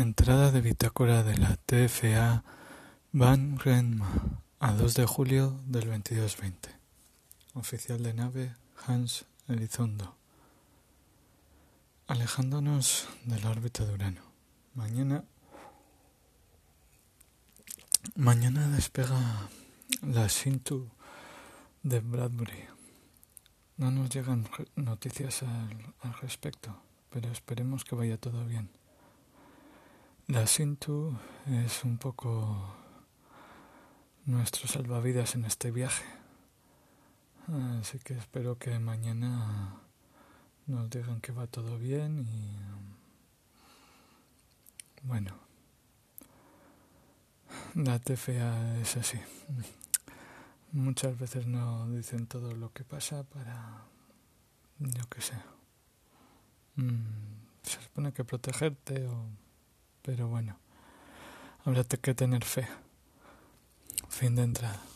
Entrada de bitácora de la TFA Van Renma a 2 de julio del 2220. Oficial de nave Hans Elizondo. Alejándonos de la órbita de Urano. Mañana. Mañana despega la Sintu de Bradbury. No nos llegan noticias al, al respecto, pero esperemos que vaya todo bien. La Sintu es un poco nuestro salvavidas en este viaje. Así que espero que mañana nos digan que va todo bien y bueno, la TFA es así. Muchas veces no dicen todo lo que pasa para, yo qué sé, mm, se supone que protegerte o pero bueno, habrá que tener fe. Fin de entrada.